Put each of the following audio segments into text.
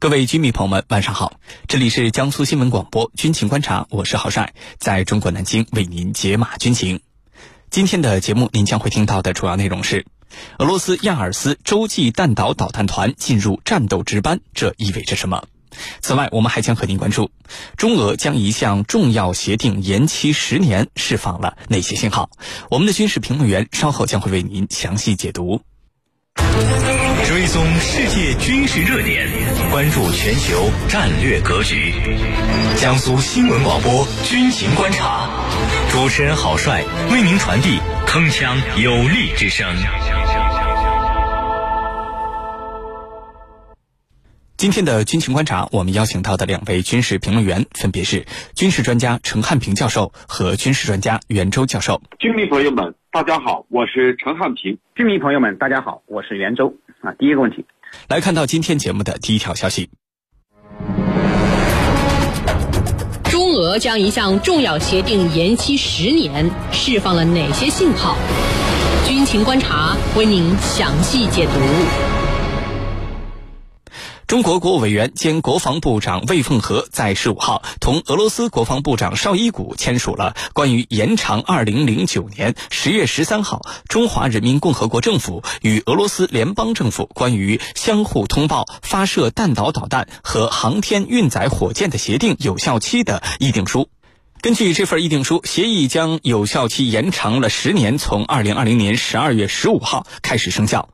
各位军迷朋友们，晚上好！这里是江苏新闻广播军情观察，我是郝帅，在中国南京为您解码军情。今天的节目，您将会听到的主要内容是：俄罗斯亚尔斯洲际弹道导弹团进入战斗值班，这意味着什么？此外，我们还将和您关注中俄将一项重要协定延期十年，释放了哪些信号？我们的军事评论员稍后将会为您详细解读。追踪世界军事热点，关注全球战略格局。江苏新闻广播军情观察，主持人郝帅为您传递铿锵有力之声。今天的军情观察，我们邀请到的两位军事评论员分别是军事专家陈汉平教授和军事专家袁周教授。军迷朋友们，大家好，我是陈汉平。军迷朋友们，大家好，我是袁周。啊，第一个问题，来看到今天节目的第一条消息：中俄将一项重要协定延期十年，释放了哪些信号？军情观察为您详细解读。中国国务委员兼国防部长魏凤和在十五号同俄罗斯国防部长绍伊古签署了关于延长二零零九年十月十三号中华人民共和国政府与俄罗斯联邦政府关于相互通报发射弹道导弹和航天运载火箭的协定有效期的议定书。根据这份议定书，协议将有效期延长了十年，从二零二零年十二月十五号开始生效。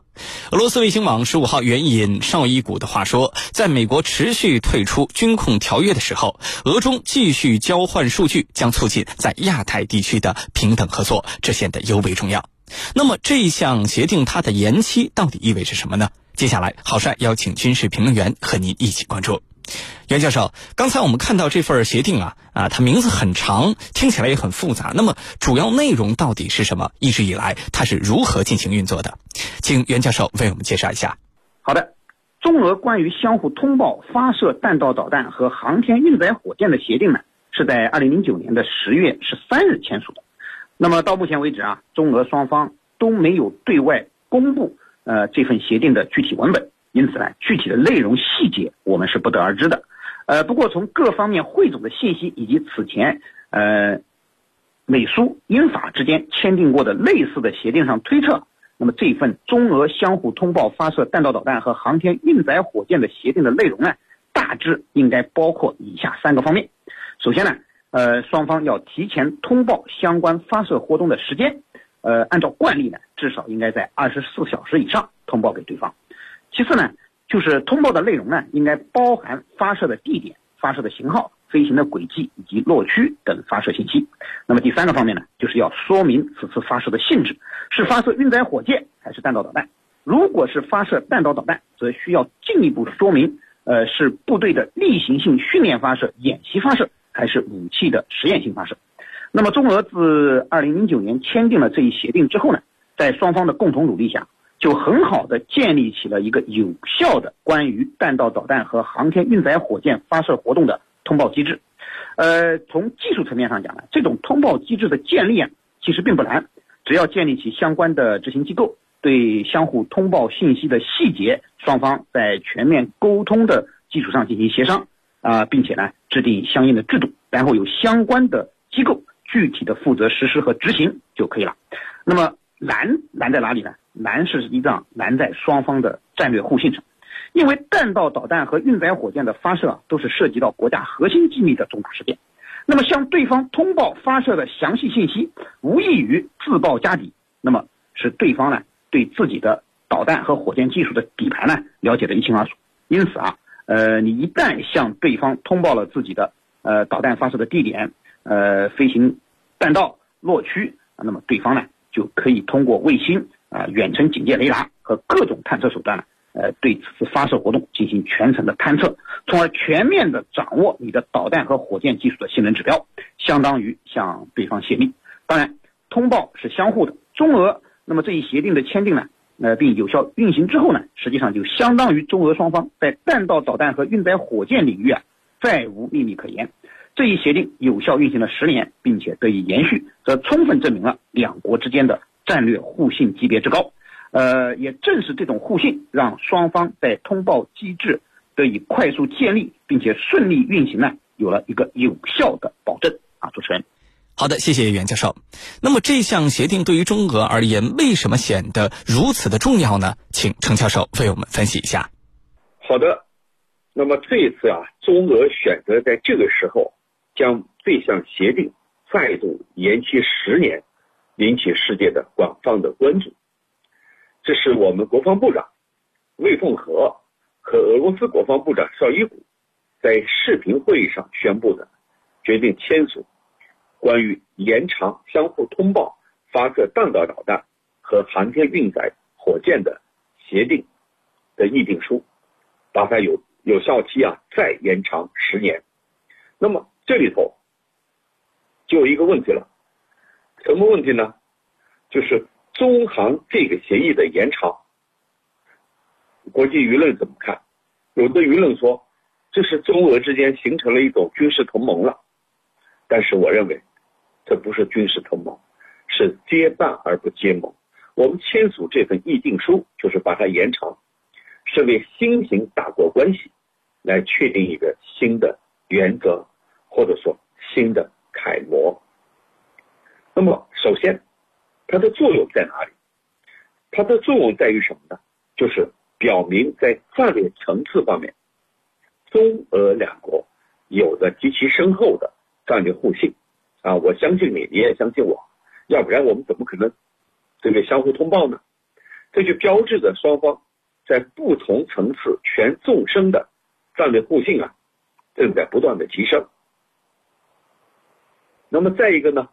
俄罗斯卫星网十五号援引绍伊古的话说，在美国持续退出军控条约的时候，俄中继续交换数据将促进在亚太地区的平等合作，这显得尤为重要。那么这项协定它的延期到底意味着什么呢？接下来，郝帅邀请军事评论员和您一起关注。袁教授，刚才我们看到这份协定啊，啊，它名字很长，听起来也很复杂。那么主要内容到底是什么？一直以来它是如何进行运作的？请袁教授为我们介绍一下。好的，中俄关于相互通报发射弹道导弹和航天运载火箭的协定呢，是在二零零九年的十月十三日签署的。那么到目前为止啊，中俄双方都没有对外公布呃这份协定的具体文本。因此呢，具体的内容细节我们是不得而知的。呃，不过从各方面汇总的信息以及此前呃美苏英法之间签订过的类似的协定上推测，那么这份中俄相互通报发射弹道导弹和航天运载火箭的协定的内容呢，大致应该包括以下三个方面。首先呢，呃，双方要提前通报相关发射活动的时间，呃，按照惯例呢，至少应该在二十四小时以上通报给对方。其次呢，就是通报的内容呢，应该包含发射的地点、发射的型号、飞行的轨迹以及落区等发射信息。那么第三个方面呢，就是要说明此次发射的性质，是发射运载火箭还是弹道导弹。如果是发射弹道导弹，则需要进一步说明，呃，是部队的例行性训练发射、演习发射，还是武器的实验性发射。那么中俄自二零零九年签订了这一协定之后呢，在双方的共同努力下。就很好的建立起了一个有效的关于弹道导弹和航天运载火箭发射活动的通报机制。呃，从技术层面上讲呢，这种通报机制的建立啊，其实并不难，只要建立起相关的执行机构，对相互通报信息的细节，双方在全面沟通的基础上进行协商啊，并且呢，制定相应的制度，然后有相关的机构具体的负责实施和执行就可以了。那么难难在哪里呢？难是一仗难在双方的战略互信上，因为弹道导弹和运载火箭的发射都是涉及到国家核心机密的重大事件。那么向对方通报发射的详细信息，无异于自曝家底，那么使对方呢对自己的导弹和火箭技术的底牌呢了解的一清二楚。因此啊，呃，你一旦向对方通报了自己的呃导弹发射的地点、呃飞行弹道落区，那么对方呢就可以通过卫星。啊，远程警戒雷达和各种探测手段呢，呃，对此次发射活动进行全程的探测，从而全面的掌握你的导弹和火箭技术的性能指标，相当于向对方泄密。当然，通报是相互的。中俄那么这一协定的签订呢，呃，并有效运行之后呢，实际上就相当于中俄双方在弹道导弹和运载火箭领域啊，再无秘密可言。这一协定有效运行了十年，并且得以延续，则充分证明了两国之间的。战略互信级别之高，呃，也正是这种互信，让双方在通报机制得以快速建立并且顺利运行呢，有了一个有效的保证啊。主持人，好的，谢谢袁教授。那么这项协定对于中俄而言，为什么显得如此的重要呢？请程教授为我们分析一下。好的，那么这一次啊，中俄选择在这个时候将这项协定再度延期十年，引起世界的广泛的关注。这是我们国防部长魏凤和和俄罗斯国防部长绍伊古在视频会议上宣布的，决定签署关于延长相互通报发射弹道导弹和航天运载火箭的协定的议定书，把它有有效期啊再延长十年。那么这里头就有一个问题了，什么问题呢？就是中航这个协议的延长。国际舆论怎么看？有的舆论说，这是中俄之间形成了一种军事同盟了。但是我认为，这不是军事同盟，是结伴而不结盟。我们签署这份议定书，就是把它延长，是为新型大国关系来确定一个新的原则，或者说新的楷模。那么，首先，它的作用在哪里？它的作用在于什么呢？就是表明在战略层次方面，中俄两国有着极其深厚的战略互信啊！我相信你，你也相信我，要不然我们怎么可能这个相互通报呢？这就标志着双方在不同层次全纵深的战略互信啊，正在不断的提升。那么再一个呢，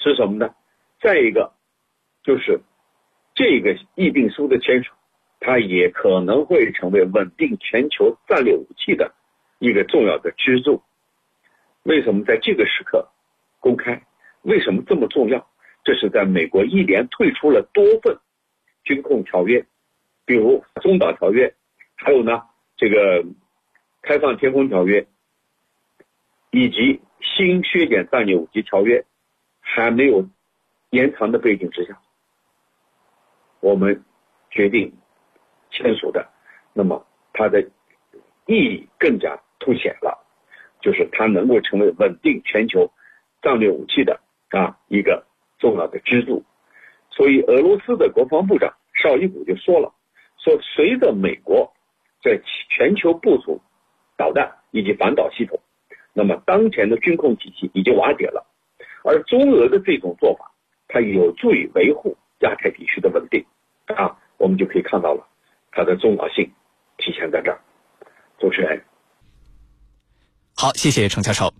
是什么呢？再一个就是这个议定书的签署。它也可能会成为稳定全球战略武器的一个重要的支柱。为什么在这个时刻公开？为什么这么重要？这是在美国一连退出了多份军控条约，比如中导条约，还有呢这个开放天空条约，以及新削减战略武器条约还没有延长的背景之下，我们决定。签署的，那么它的意义更加凸显了，就是它能够成为稳定全球战略武器的啊一个重要的支柱。所以，俄罗斯的国防部长绍伊古就说了，说随着美国在全球部署导弹以及反导系统，那么当前的军控体系已经瓦解了，而中俄的这种做法，它有助于维护亚太地区的稳定啊，我们就可以看到了。它的重要性体现在这儿，主持人。好，谢谢程教授。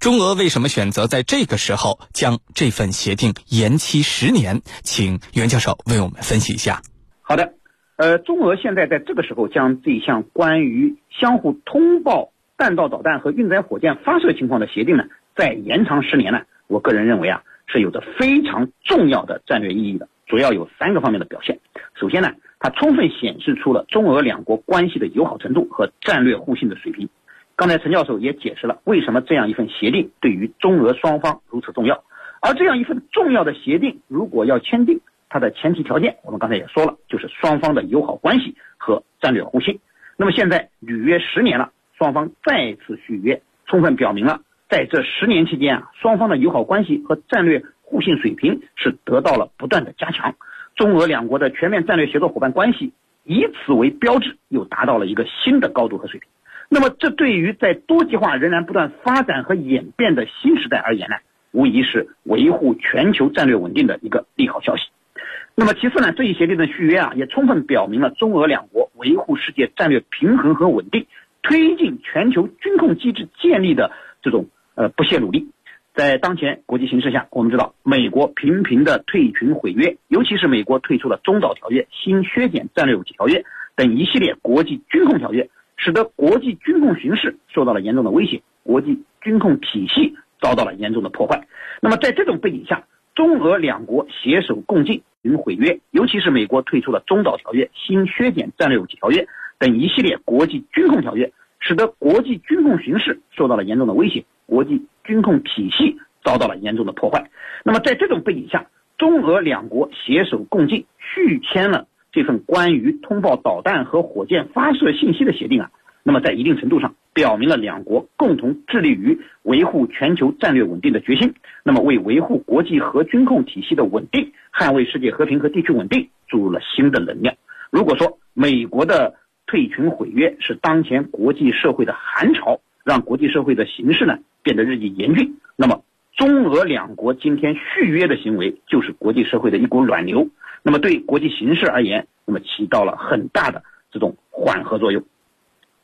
中俄为什么选择在这个时候将这份协定延期十年？请袁教授为我们分析一下。好的，呃，中俄现在在这个时候将这项关于相互通报弹道导弹和运载火箭发射情况的协定呢，再延长十年呢？我个人认为啊，是有着非常重要的战略意义的，主要有三个方面的表现。首先呢。它充分显示出了中俄两国关系的友好程度和战略互信的水平。刚才陈教授也解释了为什么这样一份协定对于中俄双方如此重要。而这样一份重要的协定，如果要签订，它的前提条件我们刚才也说了，就是双方的友好关系和战略互信。那么现在履约十年了，双方再次续约，充分表明了在这十年期间啊，双方的友好关系和战略互信水平是得到了不断的加强。中俄两国的全面战略协作伙伴关系，以此为标志，又达到了一个新的高度和水平。那么，这对于在多极化仍然不断发展和演变的新时代而言呢，无疑是维护全球战略稳定的一个利好消息。那么，其次呢，这一协定的续约啊，也充分表明了中俄两国维护世界战略平衡和稳定、推进全球军控机制建立的这种呃不懈努力。在当前国际形势下，我们知道美国频频的退群毁约，尤其是美国退出了中导条约、新削减战略武器条约等一系列国际军控条约，使得国际军控形势受到了严重的威胁，国际军控体系遭到了严重的破坏。那么在这种背景下，中俄两国携手共进与毁约，尤其是美国退出了中导条约、新削减战略武器条约等一系列国际军控条约，使得国际军控形势受到了严重的威胁，国际。军控体系遭到了严重的破坏。那么，在这种背景下，中俄两国携手共进续签了这份关于通报导弹和火箭发射信息的协定啊，那么在一定程度上表明了两国共同致力于维护全球战略稳定的决心，那么为维护国际核军控体系的稳定，捍卫世界和平和地区稳定注入了新的能量。如果说美国的退群毁约是当前国际社会的寒潮，让国际社会的形势呢变得日益严峻，那么中俄两国今天续约的行为就是国际社会的一股暖流，那么对国际形势而言，那么起到了很大的这种缓和作用。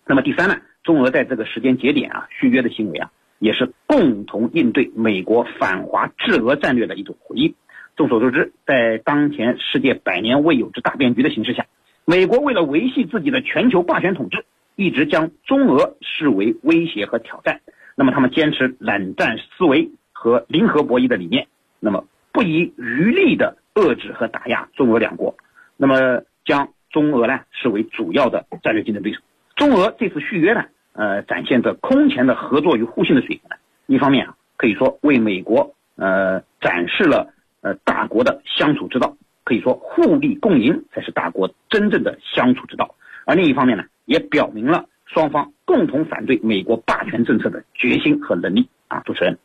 那么第三呢，中俄在这个时间节点啊续约的行为啊，也是共同应对美国反华制俄战略的一种回应。众所周知，在当前世界百年未有之大变局的形势下，美国为了维系自己的全球霸权统治，一直将中俄视为威胁和挑战。那么他们坚持冷战思维和零和博弈的理念，那么不遗余力的遏制和打压中俄两国，那么将中俄呢视为主要的战略竞争对手。中俄这次续约呢，呃，展现着空前的合作与互信的水平。一方面啊，可以说为美国呃展示了呃大国的相处之道，可以说互利共赢才是大国真正的相处之道。而另一方面呢，也表明了双方共同反对美国霸权政策的决心和能力啊。主持人，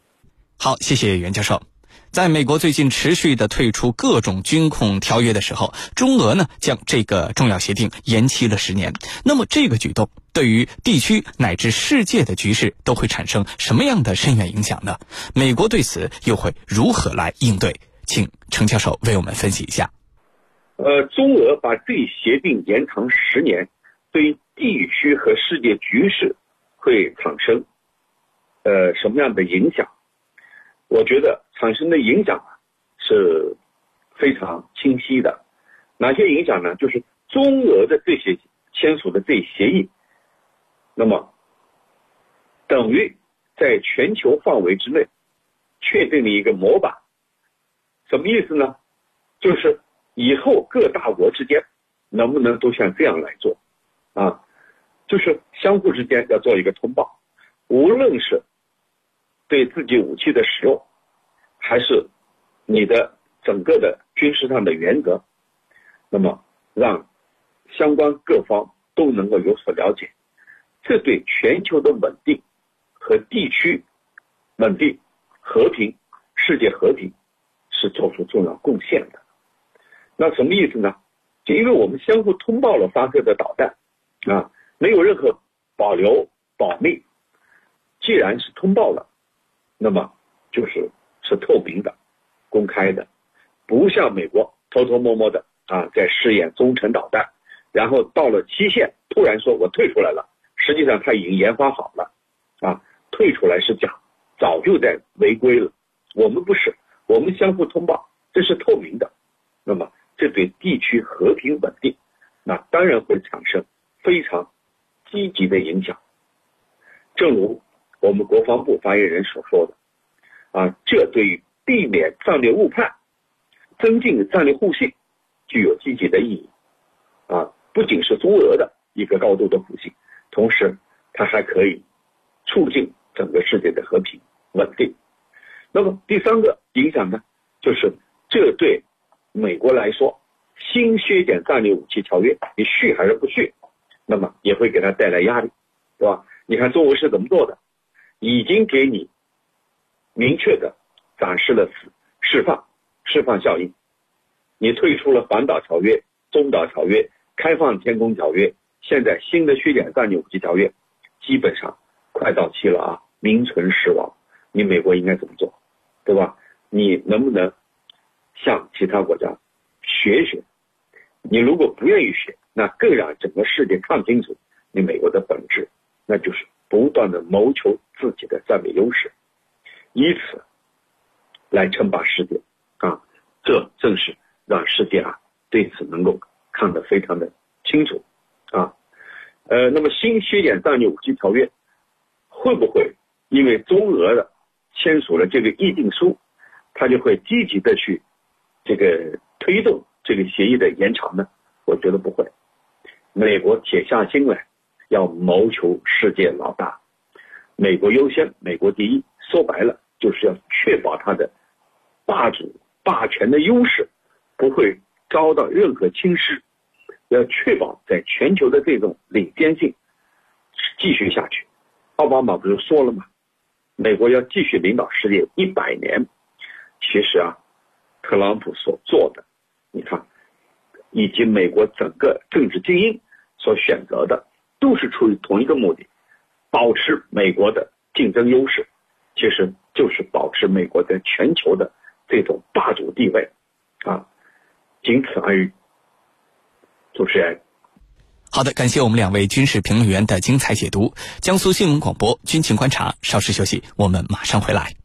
好，谢谢袁教授。在美国最近持续的退出各种军控条约的时候，中俄呢将这个重要协定延期了十年。那么这个举动对于地区乃至世界的局势都会产生什么样的深远影响呢？美国对此又会如何来应对？请程教授为我们分析一下。呃，中俄把这协定延长十年，对地区和世界局势会产生呃什么样的影响？我觉得产生的影响啊是非常清晰的。哪些影响呢？就是中俄的这些签署的这协议，那么等于在全球范围之内确定了一个模板。什么意思呢？就是以后各大国之间能不能都像这样来做啊？就是相互之间要做一个通报，无论是。对自己武器的使用，还是你的整个的军事上的原则，那么让相关各方都能够有所了解，这对全球的稳定和地区稳定、和平、世界和平是做出重要贡献的。那什么意思呢？就因为我们相互通报了发射的导弹啊，没有任何保留保密，既然是通报了。那么就是是透明的、公开的，不像美国偷偷摸摸的啊，在试验中程导弹，然后到了期限突然说我退出来了，实际上他已经研发好了，啊，退出来是假，早就在违规了。我们不是，我们相互通报，这是透明的，那么这对地区和平稳定，那当然会产生非常积极的影响，正如。我们国防部发言人所说的，啊，这对于避免战略误判、增进战略互信，具有积极的意义。啊，不仅是中俄的一个高度的互信，同时它还可以促进整个世界的和平稳定。那么第三个影响呢，就是这对美国来说，新削减战略武器条约，你续还是不续，那么也会给他带来压力，对吧？你看中国是怎么做的？已经给你明确的展示了释放释放效应。你退出了环岛条约、中岛条约、开放天空条约，现在新的削减战略武器条约基本上快到期了啊，名存实亡。你美国应该怎么做，对吧？你能不能向其他国家学学？你如果不愿意学，那更让整个世界看清楚你美国的本质，那就是。不断的谋求自己的战略优势，以此来称霸世界啊！这正是让世界啊对此能够看得非常的清楚啊。呃，那么新削减战略武器条约会不会因为中俄的签署了这个议定书，他就会积极的去这个推动这个协议的延长呢？我觉得不会。美国铁下心来。要谋求世界老大，美国优先，美国第一。说白了，就是要确保它的霸主霸权的优势不会遭到任何侵蚀，要确保在全球的这种领先性继续下去。奥巴马不是说了吗？美国要继续领导世界一百年。其实啊，特朗普所做的，你看，以及美国整个政治精英所选择的，都是出于同一个目的：保持美国的竞争优势，其实就是保持美国在全球的这种霸主地位啊，仅此而已。主持人。好的，感谢我们两位军事评论员的精彩解读。江苏新闻广播军情观察，稍事休息，我们马上回来。